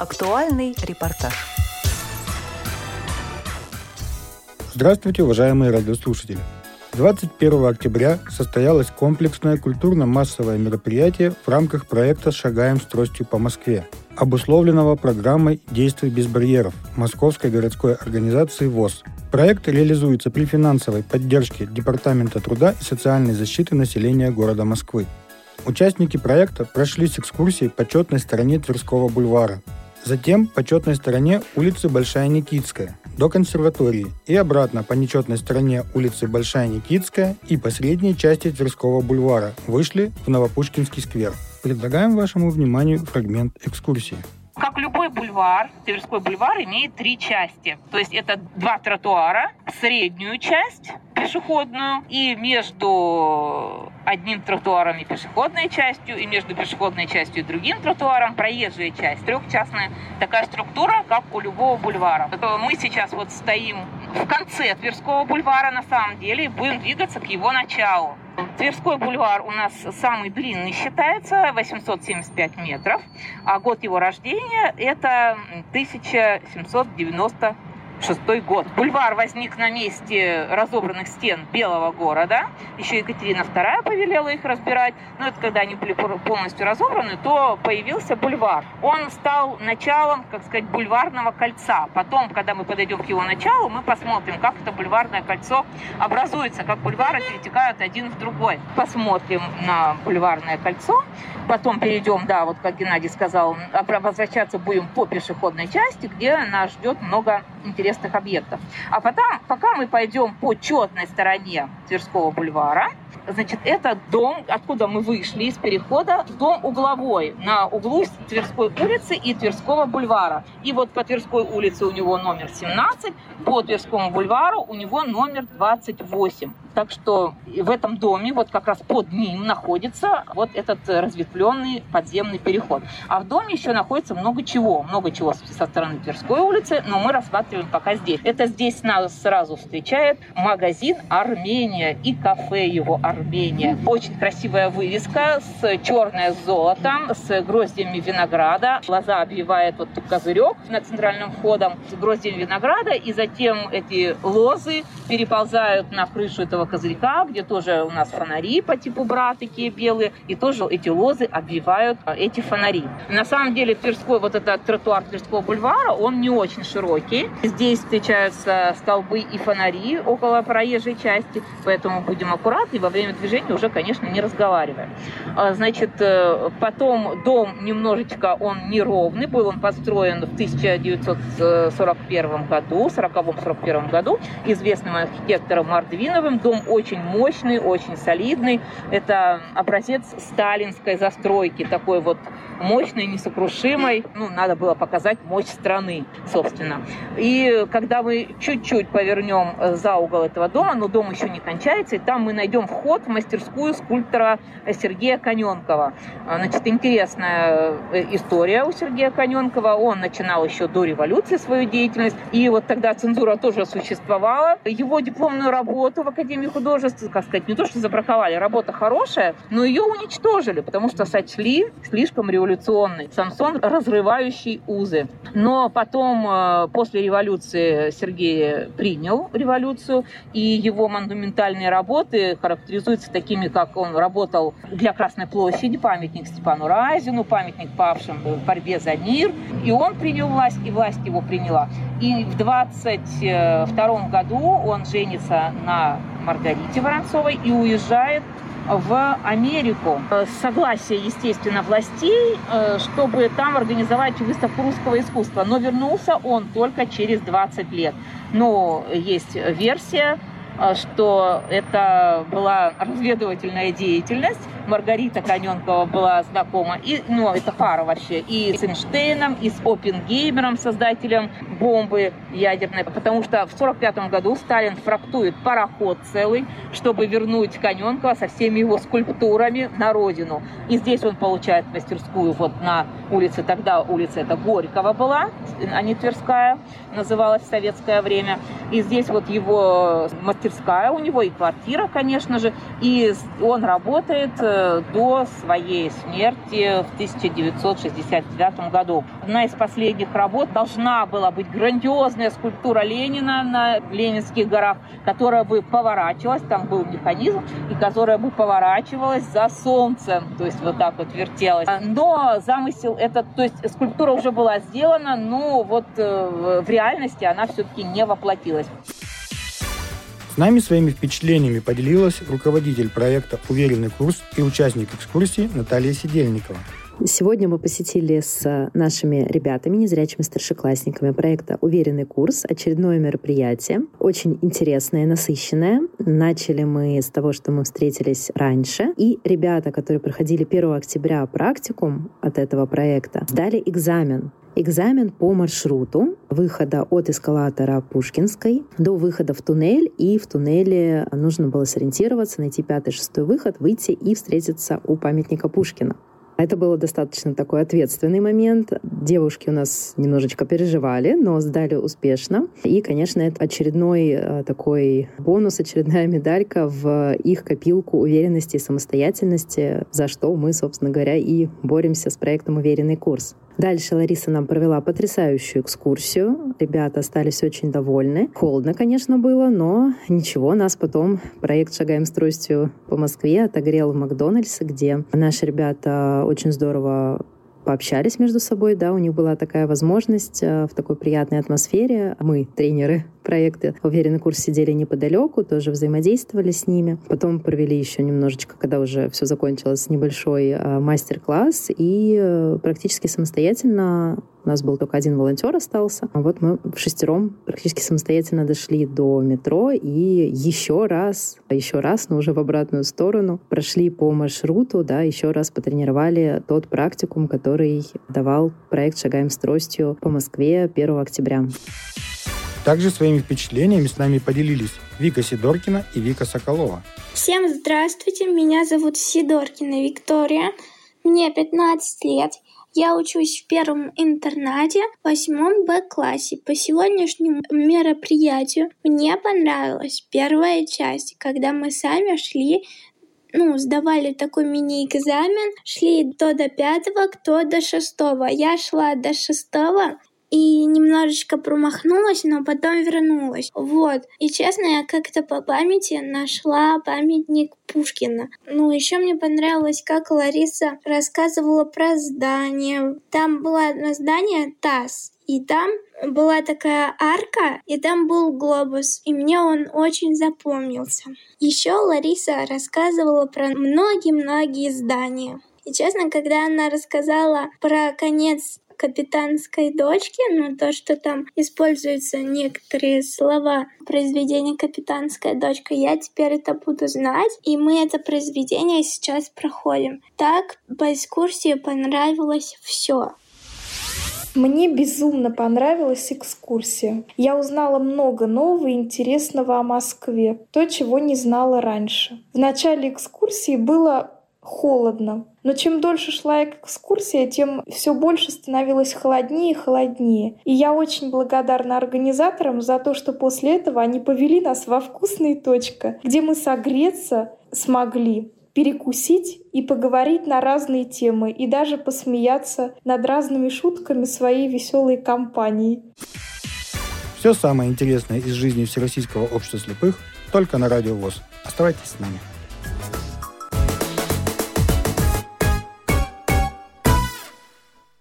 Актуальный репортаж. Здравствуйте, уважаемые радиослушатели. 21 октября состоялось комплексное культурно-массовое мероприятие в рамках проекта «Шагаем с тростью по Москве», обусловленного программой «Действий без барьеров» Московской городской организации ВОЗ. Проект реализуется при финансовой поддержке Департамента труда и социальной защиты населения города Москвы. Участники проекта прошли с экскурсией по четной стороне Тверского бульвара, затем по четной стороне улицы Большая Никитская, до консерватории и обратно по нечетной стороне улицы Большая Никитская и по средней части Тверского бульвара вышли в Новопушкинский сквер. Предлагаем вашему вниманию фрагмент экскурсии. Как любой бульвар, Тверской бульвар имеет три части. То есть это два тротуара, среднюю часть пешеходную и между одним тротуаром и пешеходной частью, и между пешеходной частью и другим тротуаром проезжая часть. Трехчастная такая структура, как у любого бульвара. Мы сейчас вот стоим в конце Тверского бульвара на самом деле и будем двигаться к его началу. Тверской бульвар у нас самый длинный считается, 875 метров, а год его рождения это 1790 шестой год. Бульвар возник на месте разобранных стен Белого города. Еще Екатерина II повелела их разбирать. Но это когда они были полностью разобраны, то появился бульвар. Он стал началом, как сказать, бульварного кольца. Потом, когда мы подойдем к его началу, мы посмотрим, как это бульварное кольцо образуется, как бульвары перетекают один в другой. Посмотрим на бульварное кольцо. Потом перейдем, да, вот как Геннадий сказал, возвращаться будем по пешеходной части, где нас ждет много интересных интересных объектов. А потом, пока мы пойдем по четной стороне Тверского бульвара, значит, это дом, откуда мы вышли из перехода, дом угловой на углу Тверской улицы и Тверского бульвара. И вот по Тверской улице у него номер 17, по Тверскому бульвару у него номер 28. Так что в этом доме, вот как раз под ним находится вот этот разветвленный подземный переход. А в доме еще находится много чего. Много чего со стороны Тверской улицы, но мы рассматриваем пока здесь. Это здесь нас сразу встречает магазин «Армения» и кафе его «Армения». Очень красивая вывеска с черное золотом, с гроздями винограда. Глаза обвивает вот козырек над центральным входом с гроздями винограда, и затем эти лозы переползают на крышу этого козырька, где тоже у нас фонари по типу бра такие белые, и тоже эти лозы обвивают а, эти фонари. На самом деле Тверской, вот этот тротуар Тверского бульвара, он не очень широкий. Здесь встречаются столбы и фонари около проезжей части, поэтому будем аккуратны, во время движения уже, конечно, не разговариваем. А, значит, э, потом дом немножечко, он неровный, был он построен в 1941 году, 40-41 году, известным архитектором Мардвиновым. Дом очень мощный, очень солидный. Это образец сталинской застройки, такой вот мощной, несокрушимой. Ну, надо было показать мощь страны, собственно. И когда мы чуть-чуть повернем э, за угол этого дома, но дом еще не кончается, и там мы найдем вход в мастерскую скульптора Сергея Коненкова. А, значит, интересная э, история у Сергея Коненкова. Он начинал еще до революции свою деятельность, и вот тогда цензура тоже существовала. Его дипломную работу в Академии художеств, как сказать, не то что забраковали, работа хорошая, но ее уничтожили, потому что сочли слишком революционный. Самсон, разрывающий узы. Но потом, э, после революции, Сергей принял революцию, и его монументальные работы характеризуются такими, как он работал для Красной площади, памятник Степану Разину, памятник павшим в борьбе за мир. И он принял власть, и власть его приняла. И в 22 году он женится на Маргарите Воронцовой и уезжает в Америку. Согласие, естественно, властей, э, чтобы там организовать выставку русского искусства. Но вернулся он только через 20 лет. Но есть версия, что это была разведывательная деятельность, Маргарита Коненкова была знакома, и, ну, это пара вообще, и с Эйнштейном, и с Оппенгеймером, создателем бомбы ядерной, потому что в 1945 году Сталин фрактует пароход целый, чтобы вернуть Коненкова со всеми его скульптурами на родину. И здесь он получает мастерскую вот на улице, тогда улица это Горького была, а не Тверская, называлась в советское время. И здесь вот его мастерская у него и квартира, конечно же, и он работает э, до своей смерти в 1969 году. Одна из последних работ должна была быть грандиозная скульптура Ленина на Ленинских горах, которая бы поворачивалась, там был механизм, и которая бы поворачивалась за солнцем, то есть вот так вот вертелась. Но замысел этот, то есть скульптура уже была сделана, но вот э, в реальности она все-таки не воплотилась. Нами своими впечатлениями поделилась руководитель проекта «Уверенный курс» и участник экскурсии Наталья Сидельникова. Сегодня мы посетили с нашими ребятами, незрячими старшеклассниками проекта «Уверенный курс». Очередное мероприятие. Очень интересное, насыщенное. Начали мы с того, что мы встретились раньше. И ребята, которые проходили 1 октября практикум от этого проекта, сдали экзамен экзамен по маршруту выхода от эскалатора Пушкинской до выхода в туннель. И в туннеле нужно было сориентироваться, найти пятый, шестой выход, выйти и встретиться у памятника Пушкина. Это было достаточно такой ответственный момент. Девушки у нас немножечко переживали, но сдали успешно. И, конечно, это очередной э, такой бонус, очередная медалька в их копилку уверенности и самостоятельности, за что мы, собственно говоря, и боремся с проектом «Уверенный курс». Дальше Лариса нам провела потрясающую экскурсию. Ребята остались очень довольны. Холодно, конечно, было, но ничего. Нас потом проект «Шагаем с тростью» по Москве отогрел в Макдональдсе, где наши ребята очень здорово пообщались между собой, да, у них была такая возможность э, в такой приятной атмосфере. Мы, тренеры проекта «Уверенный курс» сидели неподалеку, тоже взаимодействовали с ними. Потом провели еще немножечко, когда уже все закончилось, небольшой э, мастер-класс и э, практически самостоятельно у нас был только один волонтер остался. А вот мы в шестером практически самостоятельно дошли до метро и еще раз, еще раз, но уже в обратную сторону, прошли по маршруту, да, еще раз потренировали тот практикум, который давал проект «Шагаем с тростью» по Москве 1 октября. Также своими впечатлениями с нами поделились Вика Сидоркина и Вика Соколова. Всем здравствуйте, меня зовут Сидоркина Виктория, мне 15 лет, я учусь в первом интернате в восьмом Б-классе. По сегодняшнему мероприятию мне понравилась первая часть, когда мы сами шли ну, сдавали такой мини-экзамен, шли кто до пятого, кто до шестого. Я шла до шестого, и немножечко промахнулась, но потом вернулась. Вот. И честно, я как-то по памяти нашла памятник Пушкина. Ну, еще мне понравилось, как Лариса рассказывала про здание. Там было одно здание ТАСС, и там была такая арка, и там был глобус, и мне он очень запомнился. Еще Лариса рассказывала про многие-многие здания. И честно, когда она рассказала про конец капитанской дочки, но то, что там используются некоторые слова произведения «Капитанская дочка», я теперь это буду знать, и мы это произведение сейчас проходим. Так по экскурсии понравилось все. Мне безумно понравилась экскурсия. Я узнала много нового и интересного о Москве, то, чего не знала раньше. В начале экскурсии было холодно. Но чем дольше шла экскурсия, тем все больше становилось холоднее и холоднее. И я очень благодарна организаторам за то, что после этого они повели нас во вкусные точка, где мы согреться смогли перекусить и поговорить на разные темы, и даже посмеяться над разными шутками своей веселой компании. Все самое интересное из жизни Всероссийского общества слепых только на Радио ВОЗ. Оставайтесь с нами.